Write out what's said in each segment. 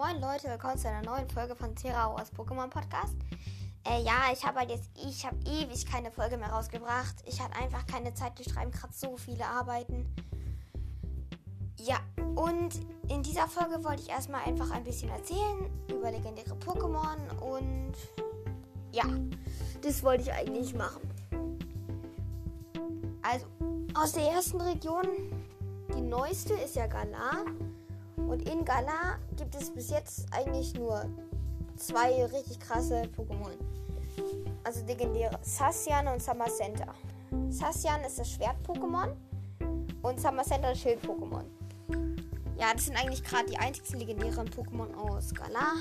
Moin Leute, willkommen zu einer neuen Folge von Terra aus Pokémon Podcast. Äh, ja, ich habe halt jetzt, ich habe ewig keine Folge mehr rausgebracht. Ich hatte einfach keine Zeit, wir schreiben gerade so viele Arbeiten. Ja, und in dieser Folge wollte ich erstmal einfach ein bisschen erzählen über legendäre Pokémon und ja, das wollte ich eigentlich machen. Also, aus der ersten Region, die neueste ist ja Galar. Und in Galar gibt es bis jetzt eigentlich nur zwei richtig krasse Pokémon. Also legendäre Sassian und Samacenta. Sassian ist das Schwert-Pokémon und Samacenta das Schild-Pokémon. Ja, das sind eigentlich gerade die einzigen legendären Pokémon aus Galar.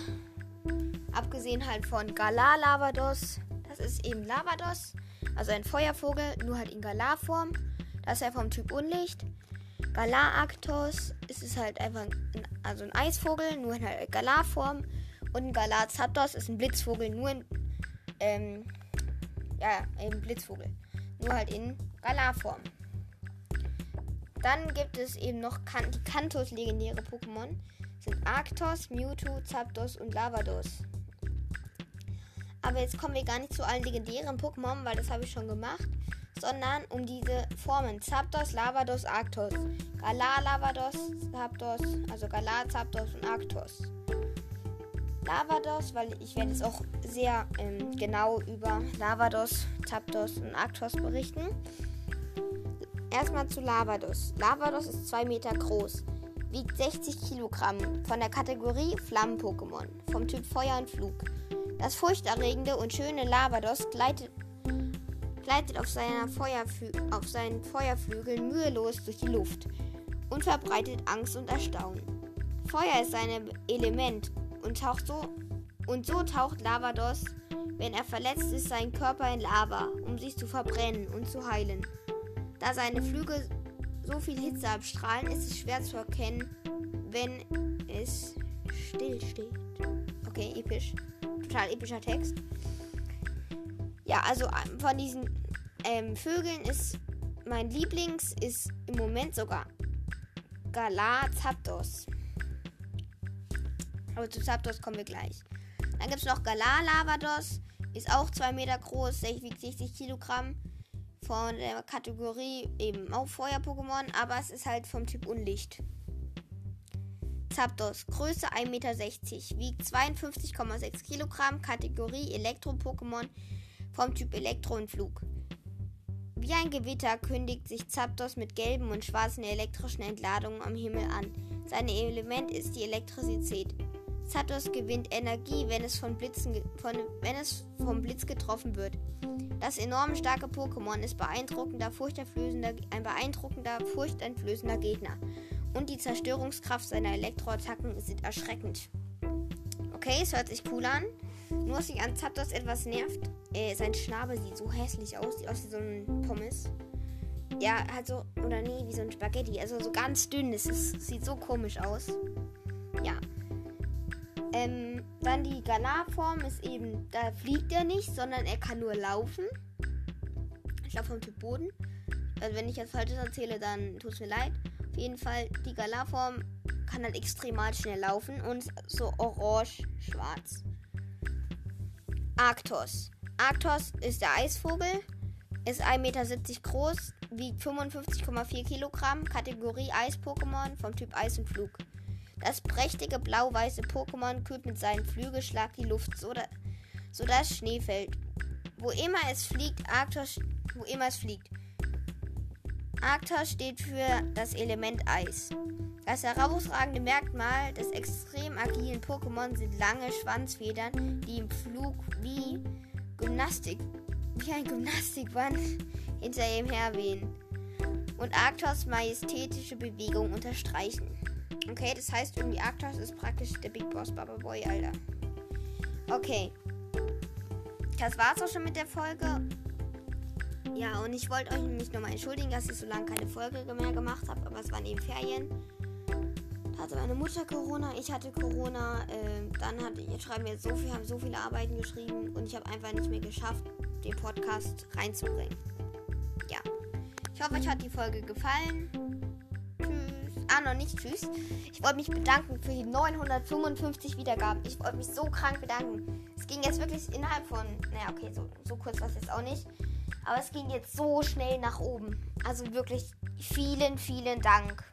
Abgesehen halt von Galar Lavados. Das ist eben Lavados, also ein Feuervogel, nur halt in Galar-Form. Das ist ja vom Typ Unlicht. Galar-Arktos ist es halt einfach ein, also ein Eisvogel, nur in halt Galar-Form. Und ein Galar-Zapdos ist ein Blitzvogel, nur in, ähm, ja, eben Blitzvogel. Nur halt in Galar-Form. Dann gibt es eben noch kan die Kantos legendäre Pokémon. Sind Arktos, Mewtwo, Zapdos und Lavados. Aber jetzt kommen wir gar nicht zu allen legendären Pokémon, weil das habe ich schon gemacht sondern um diese Formen Zapdos, Lavados, Arctos. Galar, Lavados, Zapdos, also Galar, Zapdos und Arctos. Lavados, weil ich werde jetzt auch sehr ähm, genau über Lavados, Zapdos und Arctos berichten. Erstmal zu Lavados. Lavados ist 2 Meter groß, wiegt 60 Kilogramm, von der Kategorie Flammen-Pokémon, vom Typ Feuer und Flug. Das furchterregende und schöne Lavados gleitet gleitet auf, auf seinen Feuerflügeln mühelos durch die Luft und verbreitet Angst und Erstaunen. Feuer ist sein Element und, taucht so, und so taucht Lavados, wenn er verletzt ist, seinen Körper in Lava, um sich zu verbrennen und zu heilen. Da seine Flügel so viel Hitze abstrahlen, ist es schwer zu erkennen, wenn es still steht. Okay, episch. Total epischer Text. Ja, also ähm, von diesen ähm, Vögeln ist mein Lieblings ist im Moment sogar Galar Zapdos. Aber zu Zapdos kommen wir gleich. Dann gibt es noch Galar Lavados. Ist auch 2 Meter groß, wiegt 60 Kilogramm. Von der Kategorie eben auch Feuer-Pokémon, aber es ist halt vom Typ Unlicht. Zapdos, Größe 1,60 Meter, wiegt 52,6 Kilogramm, Kategorie Elektro-Pokémon, vom Typ Elektro und Flug. Wie ein Gewitter kündigt sich Zapdos mit gelben und schwarzen elektrischen Entladungen am Himmel an. Sein Element ist die Elektrizität. Zapdos gewinnt Energie, wenn es, von Blitzen, von, wenn es vom Blitz getroffen wird. Das enorm starke Pokémon ist beeindruckender, ein beeindruckender, furchteinflößender Gegner. Und die Zerstörungskraft seiner Elektroattacken ist erschreckend. Okay, es hört sich cool an. Nur was mich an Zapdos etwas nervt, äh, sein Schnabel sieht so hässlich aus, sieht aus wie so ein Pommes. Ja, halt so, oder nee, wie so ein Spaghetti. Also so ganz dünn. Es ist, sieht so komisch aus. Ja. Ähm, dann die Galar-Form ist eben, da fliegt er nicht, sondern er kann nur laufen. Ich glaube vom Typ Boden. Also wenn ich jetzt Falsches erzähle, dann tut es mir leid. Auf jeden Fall, die Galar-Form kann halt extremal schnell laufen und so orange-schwarz. Arktos. Arktos ist der Eisvogel, ist 1,70 Meter groß, wiegt 55,4 Kilogramm, Kategorie Eis-Pokémon vom Typ Eis und Flug. Das prächtige blau-weiße Pokémon kühlt mit seinem Flügelschlag die Luft, so, da, so dass Schnee fällt. Wo immer es fliegt, Arktos, wo immer es fliegt. Arktos steht für das Element Eis. Das herausragende Merkmal des extrem agilen Pokémon sind lange Schwanzfedern, die im Flug wie Gymnastik, wie ein Gymnastikband hinter ihm herwehen und Arktos majestätische Bewegung unterstreichen. Okay, das heißt irgendwie Arktos ist praktisch der Big Boss Baba Boy, Alter. Okay. Das war's auch schon mit der Folge. Ja, und ich wollte euch nämlich nochmal entschuldigen, dass ich so lange keine Folge mehr gemacht habe, aber es waren eben Ferien. Da hatte meine Mutter Corona, ich hatte Corona. Äh, dann hat, schreiben wir so viel, haben so viele Arbeiten geschrieben und ich habe einfach nicht mehr geschafft, den Podcast reinzubringen. Ja. Ich hoffe, euch hat die Folge gefallen. Tschüss. Ah, noch nicht tschüss. Ich wollte mich bedanken für die 955 Wiedergaben. Ich wollte mich so krank bedanken. Es ging jetzt wirklich innerhalb von, naja, okay, so, so kurz war es jetzt auch nicht. Aber es ging jetzt so schnell nach oben. Also wirklich vielen, vielen Dank.